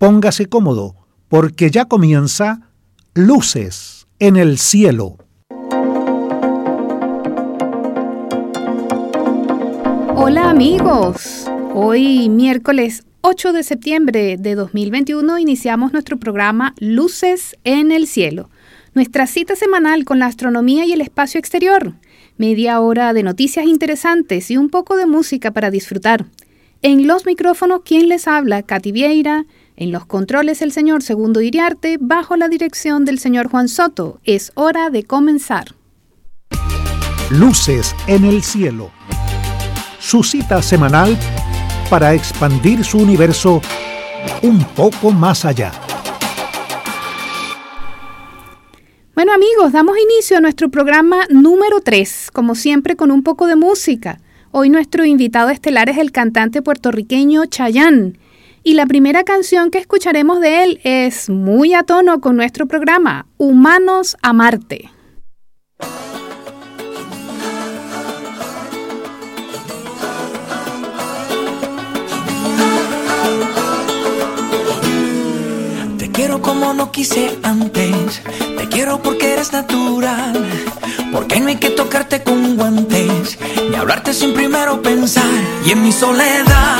Póngase cómodo, porque ya comienza Luces en el Cielo. Hola amigos, hoy miércoles 8 de septiembre de 2021 iniciamos nuestro programa Luces en el Cielo, nuestra cita semanal con la astronomía y el espacio exterior, media hora de noticias interesantes y un poco de música para disfrutar. En los micrófonos, ¿quién les habla? Katy Vieira. En los controles el señor Segundo Iriarte, bajo la dirección del señor Juan Soto. Es hora de comenzar. Luces en el cielo. Su cita semanal para expandir su universo un poco más allá. Bueno amigos, damos inicio a nuestro programa número 3, como siempre con un poco de música. Hoy nuestro invitado estelar es el cantante puertorriqueño Chayán y la primera canción que escucharemos de él es muy a tono con nuestro programa, Humanos a Marte. Te quiero como no quise antes, te quiero porque eres natural, porque no hay que tocarte con guantes, ni hablarte sin primero pensar, y en mi soledad,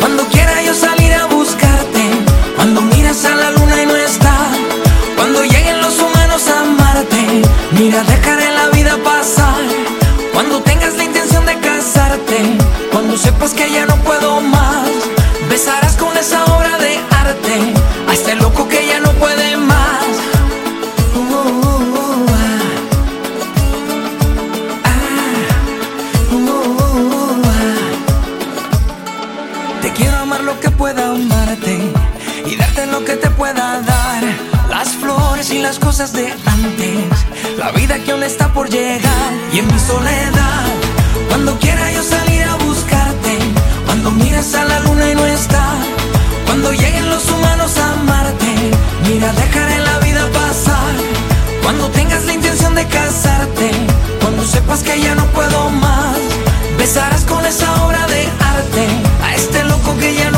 cuando quiera yo salir cuando miras a la luna y no está, cuando lleguen los humanos a Marte, mira, dejaré la vida pasar. Cuando tengas la intención de casarte, cuando sepas que ya no puedo más, besarás con esa obra de arte cosas de antes. La vida que aún está por llegar. Y en mi soledad, cuando quiera yo salir a buscarte. Cuando mires a la luna y no está. Cuando lleguen los humanos a Marte. Mira, dejaré la vida pasar. Cuando tengas la intención de casarte. Cuando sepas que ya no puedo más. Besarás con esa obra de arte. A este loco que ya no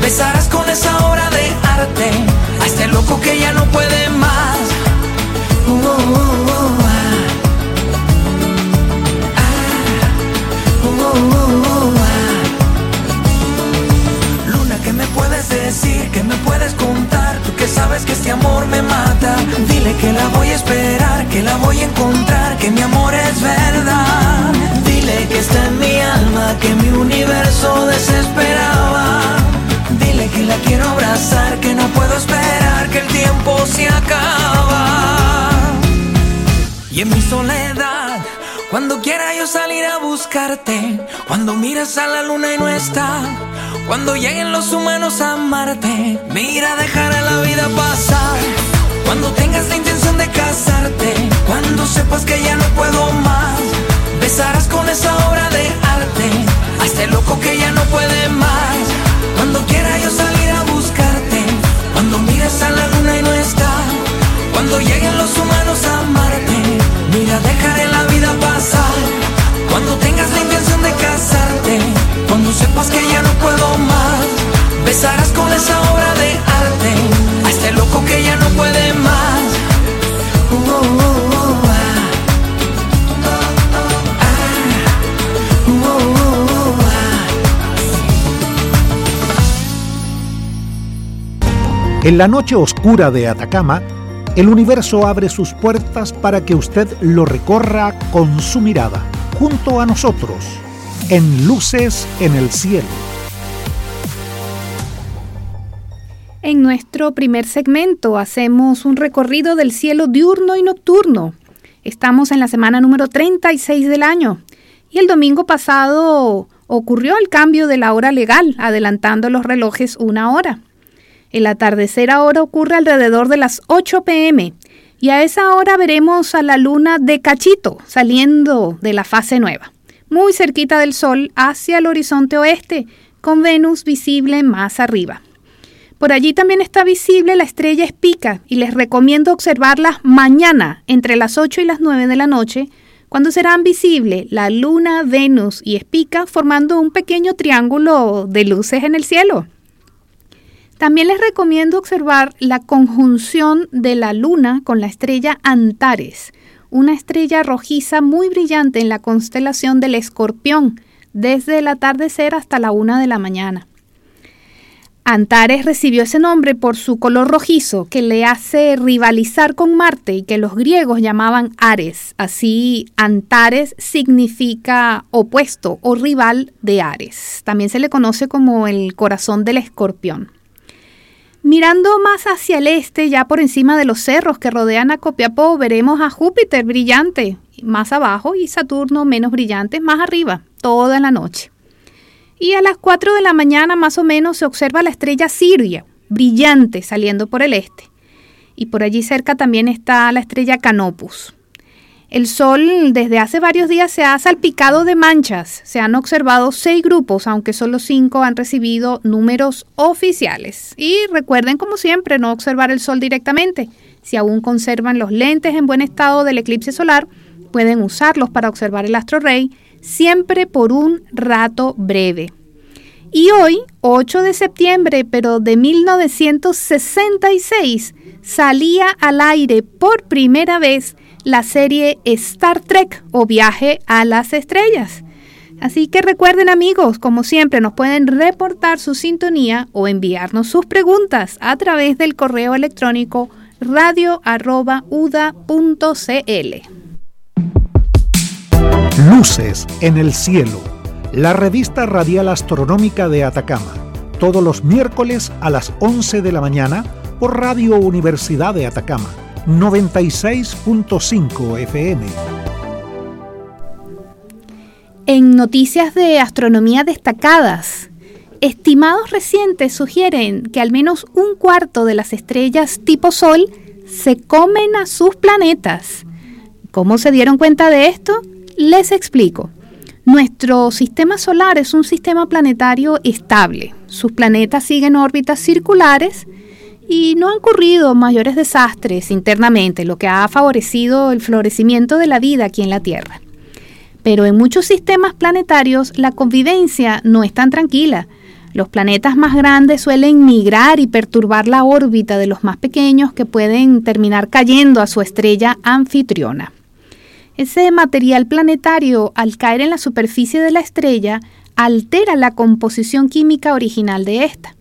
besarás con esa obra de arte a este loco que ya no puede más. Uh, uh, uh, decir? que me puedes contar? Tú que sabes que este amor me mata. Dile que la voy a esperar, que la voy a encontrar, que mi amor es verdad. Dile que está en mi alma, que mi universo desesperaba. La quiero abrazar, que no puedo esperar, que el tiempo se acaba. Y en mi soledad, cuando quiera yo salir a buscarte, cuando miras a la luna y no está cuando lleguen los humanos a Marte, mira, dejará la vida pasar. Cuando tengas la intención de casarte, cuando sepas que ya no puedo más, besarás con esa obra de arte a este loco que ya no puede más. Cuando quiera yo salir a a la luna y no está, cuando lleguen los humanos a Marte, mira, dejaré la vida pasar, cuando tengas la intención de casarte, cuando sepas que ya no puedo más, besarás con esa obra de arte a este loco que En la noche oscura de Atacama, el universo abre sus puertas para que usted lo recorra con su mirada, junto a nosotros, en Luces en el Cielo. En nuestro primer segmento hacemos un recorrido del cielo diurno y nocturno. Estamos en la semana número 36 del año y el domingo pasado ocurrió el cambio de la hora legal, adelantando los relojes una hora. El atardecer ahora ocurre alrededor de las 8 pm y a esa hora veremos a la luna de cachito saliendo de la fase nueva, muy cerquita del Sol hacia el horizonte oeste, con Venus visible más arriba. Por allí también está visible la estrella Espica y les recomiendo observarla mañana entre las 8 y las 9 de la noche, cuando serán visibles la Luna, Venus y Espica formando un pequeño triángulo de luces en el cielo. También les recomiendo observar la conjunción de la luna con la estrella Antares, una estrella rojiza muy brillante en la constelación del Escorpión, desde el atardecer hasta la una de la mañana. Antares recibió ese nombre por su color rojizo que le hace rivalizar con Marte y que los griegos llamaban Ares. Así, Antares significa opuesto o rival de Ares. También se le conoce como el corazón del escorpión. Mirando más hacia el este, ya por encima de los cerros que rodean a Copiapó, veremos a Júpiter brillante más abajo y Saturno menos brillante más arriba, toda la noche. Y a las 4 de la mañana más o menos se observa la estrella Siria, brillante, saliendo por el este. Y por allí cerca también está la estrella Canopus. El Sol desde hace varios días se ha salpicado de manchas. Se han observado seis grupos, aunque solo cinco han recibido números oficiales. Y recuerden, como siempre, no observar el Sol directamente. Si aún conservan los lentes en buen estado del eclipse solar, pueden usarlos para observar el astro rey, siempre por un rato breve. Y hoy, 8 de septiembre, pero de 1966, salía al aire por primera vez la serie Star Trek o Viaje a las Estrellas. Así que recuerden amigos, como siempre nos pueden reportar su sintonía o enviarnos sus preguntas a través del correo electrónico radio.uda.cl. Luces en el cielo, la revista radial astronómica de Atacama, todos los miércoles a las 11 de la mañana por Radio Universidad de Atacama 96.5 FM. En noticias de astronomía destacadas, estimados recientes sugieren que al menos un cuarto de las estrellas tipo Sol se comen a sus planetas. ¿Cómo se dieron cuenta de esto? Les explico. Nuestro sistema solar es un sistema planetario estable. Sus planetas siguen órbitas circulares y no han ocurrido mayores desastres internamente, lo que ha favorecido el florecimiento de la vida aquí en la Tierra. Pero en muchos sistemas planetarios la convivencia no es tan tranquila. Los planetas más grandes suelen migrar y perturbar la órbita de los más pequeños que pueden terminar cayendo a su estrella anfitriona. Ese material planetario, al caer en la superficie de la estrella, altera la composición química original de esta.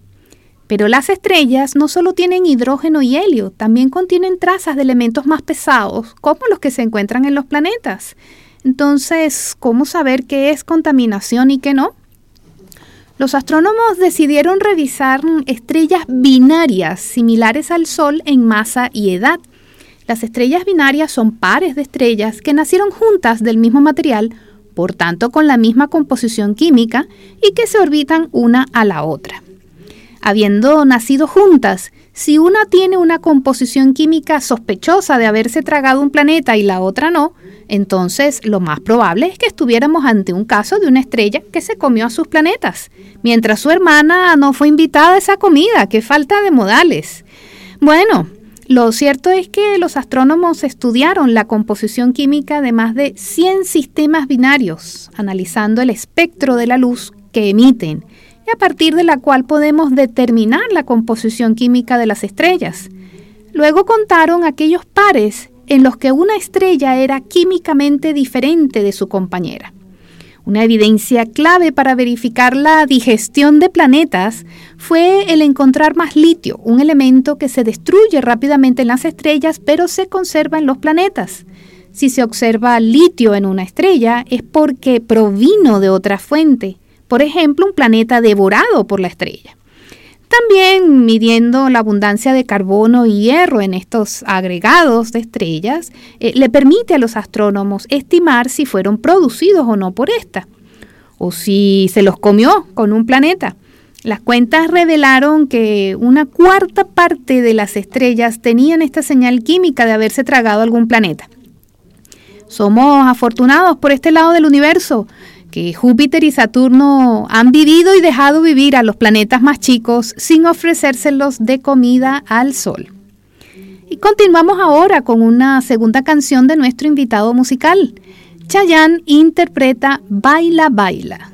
Pero las estrellas no solo tienen hidrógeno y helio, también contienen trazas de elementos más pesados, como los que se encuentran en los planetas. Entonces, ¿cómo saber qué es contaminación y qué no? Los astrónomos decidieron revisar estrellas binarias similares al Sol en masa y edad. Las estrellas binarias son pares de estrellas que nacieron juntas del mismo material, por tanto con la misma composición química, y que se orbitan una a la otra habiendo nacido juntas, si una tiene una composición química sospechosa de haberse tragado un planeta y la otra no, entonces lo más probable es que estuviéramos ante un caso de una estrella que se comió a sus planetas, mientras su hermana no fue invitada a esa comida. ¡Qué falta de modales! Bueno, lo cierto es que los astrónomos estudiaron la composición química de más de 100 sistemas binarios, analizando el espectro de la luz que emiten a partir de la cual podemos determinar la composición química de las estrellas. Luego contaron aquellos pares en los que una estrella era químicamente diferente de su compañera. Una evidencia clave para verificar la digestión de planetas fue el encontrar más litio, un elemento que se destruye rápidamente en las estrellas pero se conserva en los planetas. Si se observa litio en una estrella es porque provino de otra fuente, por ejemplo un planeta devorado por la estrella. También midiendo la abundancia de carbono y hierro en estos agregados de estrellas eh, le permite a los astrónomos estimar si fueron producidos o no por esta, o si se los comió con un planeta. Las cuentas revelaron que una cuarta parte de las estrellas tenían esta señal química de haberse tragado algún planeta. Somos afortunados por este lado del universo que Júpiter y Saturno han vivido y dejado vivir a los planetas más chicos sin ofrecérselos de comida al Sol. Y continuamos ahora con una segunda canción de nuestro invitado musical. Chayanne interpreta Baila Baila.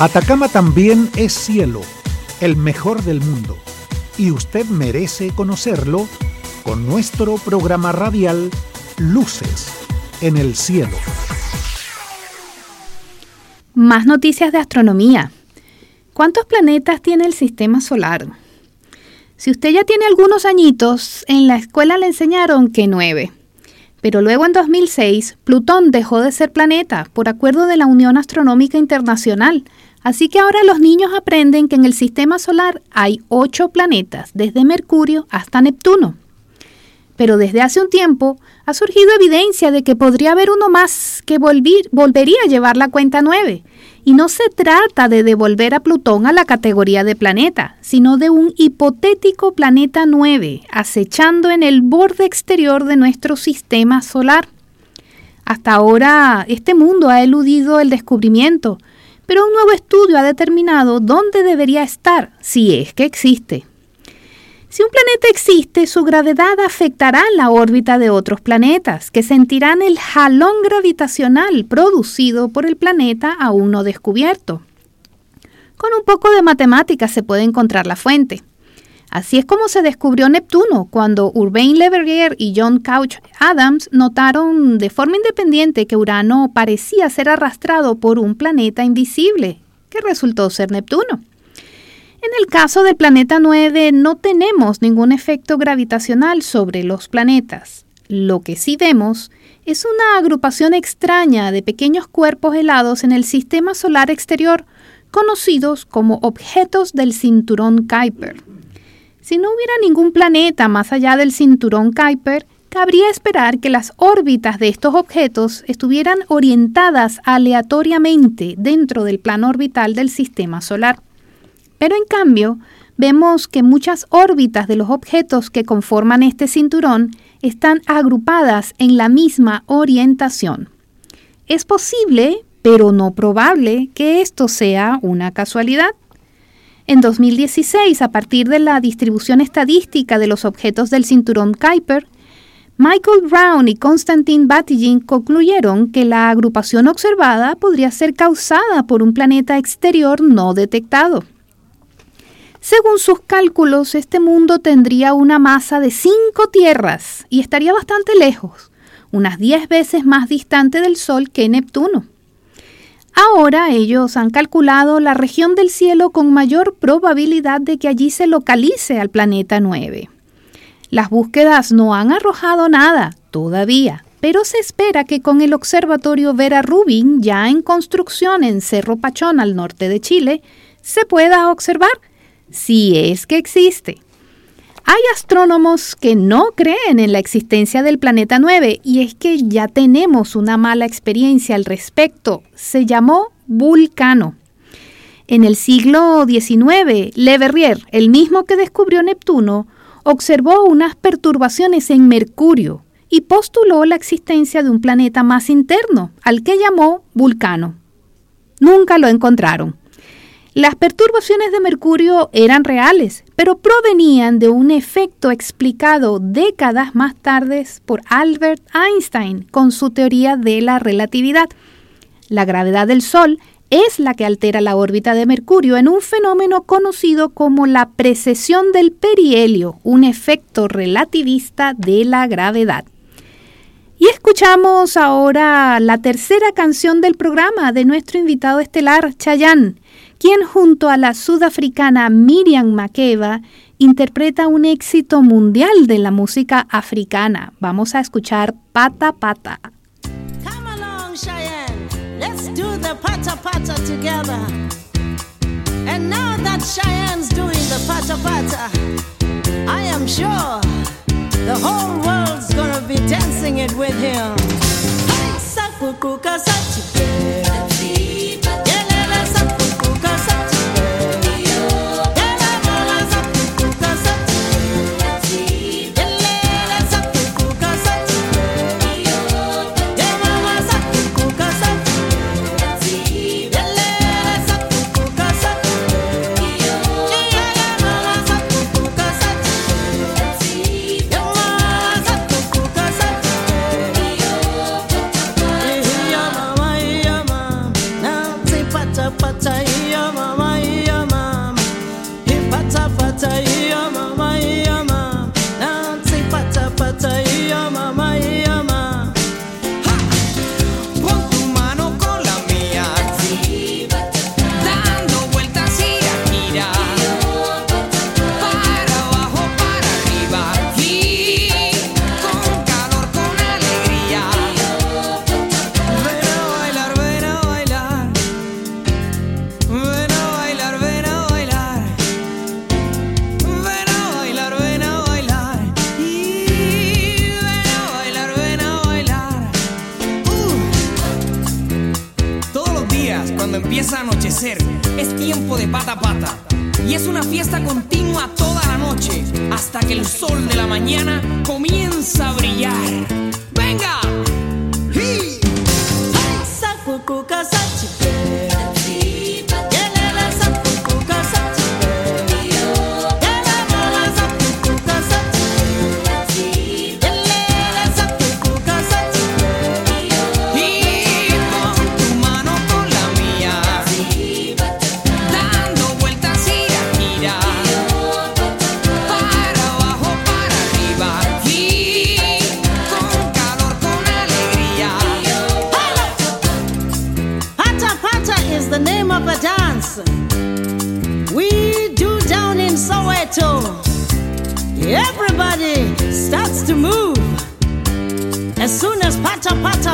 Atacama también es cielo, el mejor del mundo, y usted merece conocerlo con nuestro programa radial Luces en el Cielo. Más noticias de astronomía. ¿Cuántos planetas tiene el sistema solar? Si usted ya tiene algunos añitos, en la escuela le enseñaron que nueve. Pero luego en 2006, Plutón dejó de ser planeta por acuerdo de la Unión Astronómica Internacional. Así que ahora los niños aprenden que en el sistema solar hay ocho planetas, desde Mercurio hasta Neptuno. Pero desde hace un tiempo ha surgido evidencia de que podría haber uno más que volvería a llevar la cuenta nueve. Y no se trata de devolver a Plutón a la categoría de planeta, sino de un hipotético planeta 9 acechando en el borde exterior de nuestro sistema solar. Hasta ahora este mundo ha eludido el descubrimiento, pero un nuevo estudio ha determinado dónde debería estar, si es que existe. Si un planeta existe, su gravedad afectará la órbita de otros planetas, que sentirán el jalón gravitacional producido por el planeta aún no descubierto. Con un poco de matemáticas se puede encontrar la fuente. Así es como se descubrió Neptuno, cuando Urbain Le Verrier y John Couch Adams notaron de forma independiente que Urano parecía ser arrastrado por un planeta invisible, que resultó ser Neptuno. En el caso del planeta 9 no tenemos ningún efecto gravitacional sobre los planetas. Lo que sí vemos es una agrupación extraña de pequeños cuerpos helados en el sistema solar exterior, conocidos como objetos del cinturón Kuiper. Si no hubiera ningún planeta más allá del cinturón Kuiper, cabría esperar que las órbitas de estos objetos estuvieran orientadas aleatoriamente dentro del plano orbital del sistema solar. Pero en cambio, vemos que muchas órbitas de los objetos que conforman este cinturón están agrupadas en la misma orientación. Es posible, pero no probable, que esto sea una casualidad. En 2016, a partir de la distribución estadística de los objetos del cinturón Kuiper, Michael Brown y Konstantin Batygin concluyeron que la agrupación observada podría ser causada por un planeta exterior no detectado. Según sus cálculos, este mundo tendría una masa de cinco tierras y estaría bastante lejos, unas 10 veces más distante del Sol que Neptuno. Ahora ellos han calculado la región del cielo con mayor probabilidad de que allí se localice al planeta 9. Las búsquedas no han arrojado nada todavía, pero se espera que con el observatorio Vera Rubin, ya en construcción en Cerro Pachón al norte de Chile, se pueda observar si es que existe. Hay astrónomos que no creen en la existencia del planeta 9 y es que ya tenemos una mala experiencia al respecto. Se llamó Vulcano. En el siglo XIX, Le Verrier, el mismo que descubrió Neptuno, observó unas perturbaciones en Mercurio y postuló la existencia de un planeta más interno, al que llamó Vulcano. Nunca lo encontraron. Las perturbaciones de Mercurio eran reales, pero provenían de un efecto explicado décadas más tarde por Albert Einstein con su teoría de la relatividad. La gravedad del Sol es la que altera la órbita de Mercurio en un fenómeno conocido como la precesión del perihelio, un efecto relativista de la gravedad. Y escuchamos ahora la tercera canción del programa de nuestro invitado estelar, Chayanne quien junto a la sudafricana Miriam Makeba interpreta un éxito mundial de la música africana. Vamos a escuchar Pata Pata. Come along, Cheyenne. Let's do the pata pata together. And now that Cheyenne's doing the pata pata, I am sure the whole world's gonna be dancing it with him. sol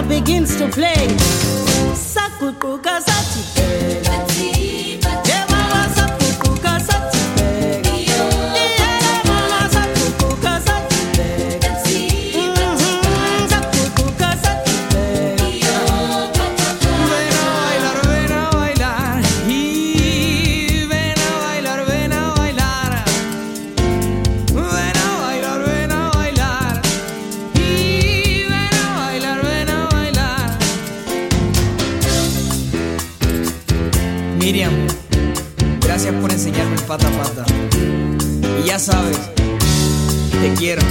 begins to play. Sakukuka Miriam, gracias por enseñarme pata pata. Y ya sabes, te quiero.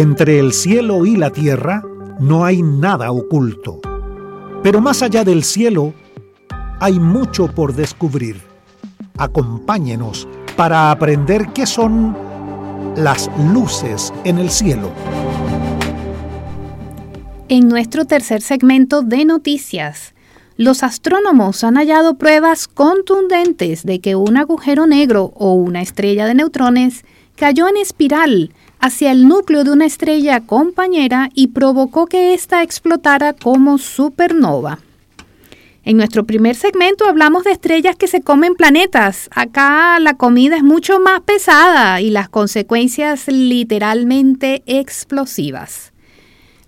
Entre el cielo y la tierra no hay nada oculto. Pero más allá del cielo hay mucho por descubrir. Acompáñenos para aprender qué son las luces en el cielo. En nuestro tercer segmento de noticias, los astrónomos han hallado pruebas contundentes de que un agujero negro o una estrella de neutrones cayó en espiral hacia el núcleo de una estrella compañera y provocó que ésta explotara como supernova. En nuestro primer segmento hablamos de estrellas que se comen planetas. Acá la comida es mucho más pesada y las consecuencias literalmente explosivas.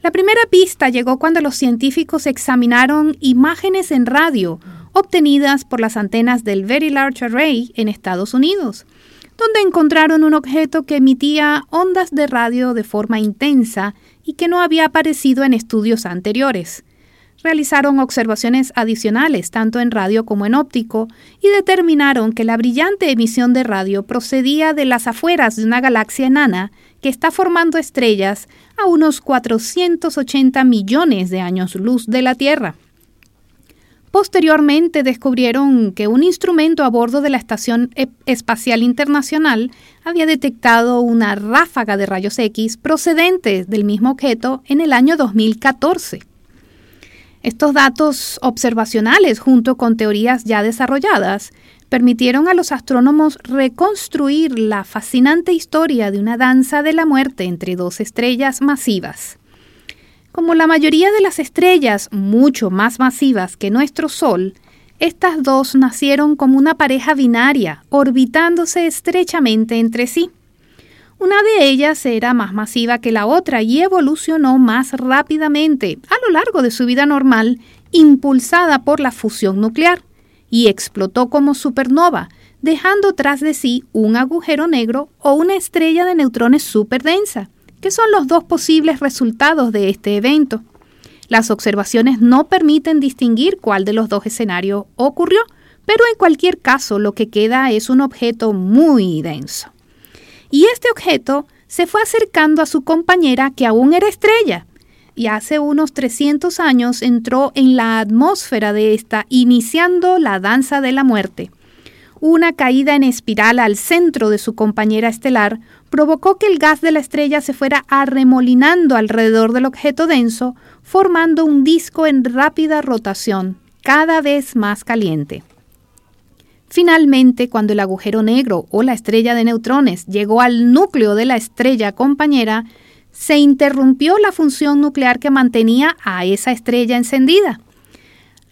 La primera pista llegó cuando los científicos examinaron imágenes en radio obtenidas por las antenas del Very Large Array en Estados Unidos, donde encontraron un objeto que emitía ondas de radio de forma intensa y que no había aparecido en estudios anteriores. Realizaron observaciones adicionales tanto en radio como en óptico y determinaron que la brillante emisión de radio procedía de las afueras de una galaxia enana que está formando estrellas a unos 480 millones de años luz de la Tierra. Posteriormente descubrieron que un instrumento a bordo de la Estación E- Espacial Internacional había detectado una ráfaga de rayos X procedentes del mismo objeto en el año 2014. Estos datos observacionales, junto con teorías ya desarrolladas, permitieron a los astrónomos reconstruir la fascinante historia de una danza de la muerte entre dos estrellas masivas. Como la mayoría de las estrellas mucho más masivas que nuestro Sol, estas dos nacieron como una pareja binaria, orbitándose estrechamente entre sí. Una de ellas era más masiva que la otra y evolucionó más rápidamente a lo largo de su vida normal, impulsada por la fusión nuclear, y explotó como supernova, dejando tras de sí un agujero negro o una estrella de neutrones superdensa, que son los dos posibles resultados de este evento. Las observaciones no permiten distinguir cuál de los dos escenarios ocurrió, pero en cualquier caso lo que queda es un objeto muy denso. Y este objeto se fue acercando a su compañera que aún era estrella. y hace unos 300 años entró en la atmósfera de esta, iniciando la danza de la muerte. Una caída en espiral al centro de su compañera estelar provocó que el gas de la estrella se fuera arremolinando alrededor del objeto denso, formando un disco en rápida rotación, cada vez más caliente. Finalmente, cuando el agujero negro o la estrella de neutrones llegó al núcleo de la estrella compañera, se interrumpió la función nuclear que mantenía a esa estrella encendida.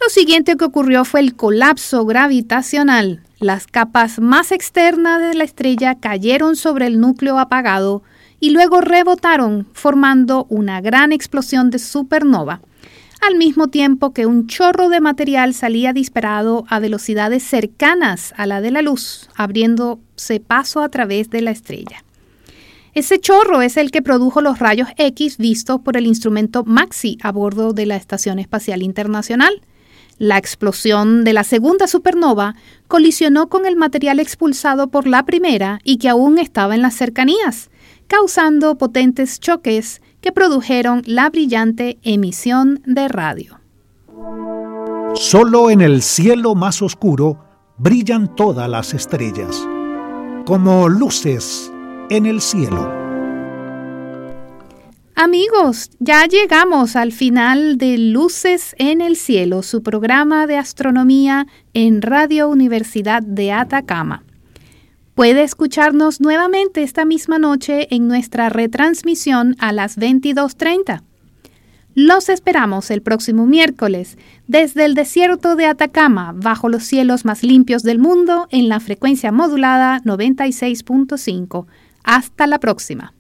Lo siguiente que ocurrió fue el colapso gravitacional. Las capas más externas de la estrella cayeron sobre el núcleo apagado y luego rebotaron formando una gran explosión de supernova al mismo tiempo que un chorro de material salía disparado a velocidades cercanas a la de la luz, abriéndose paso a través de la estrella. Ese chorro es el que produjo los rayos X vistos por el instrumento MAXI a bordo de la Estación Espacial Internacional. La explosión de la segunda supernova colisionó con el material expulsado por la primera y que aún estaba en las cercanías, causando potentes choques que produjeron la brillante emisión de radio. Solo en el cielo más oscuro brillan todas las estrellas, como luces en el cielo. Amigos, ya llegamos al final de Luces en el Cielo, su programa de astronomía en Radio Universidad de Atacama. Puede escucharnos nuevamente esta misma noche en nuestra retransmisión a las 22.30. Los esperamos el próximo miércoles desde el desierto de Atacama, bajo los cielos más limpios del mundo, en la frecuencia modulada 96.5. Hasta la próxima.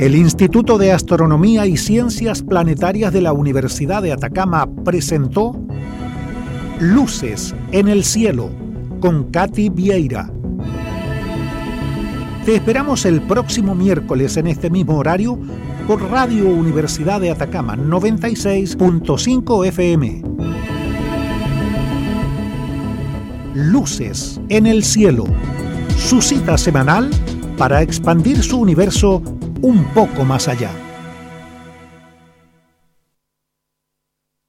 El Instituto de Astronomía y Ciencias Planetarias de la Universidad de Atacama presentó Luces en el Cielo con Katy Vieira. Te esperamos el próximo miércoles en este mismo horario por Radio Universidad de Atacama 96.5 FM. Luces en el Cielo, su cita semanal para expandir su universo un poco más allá.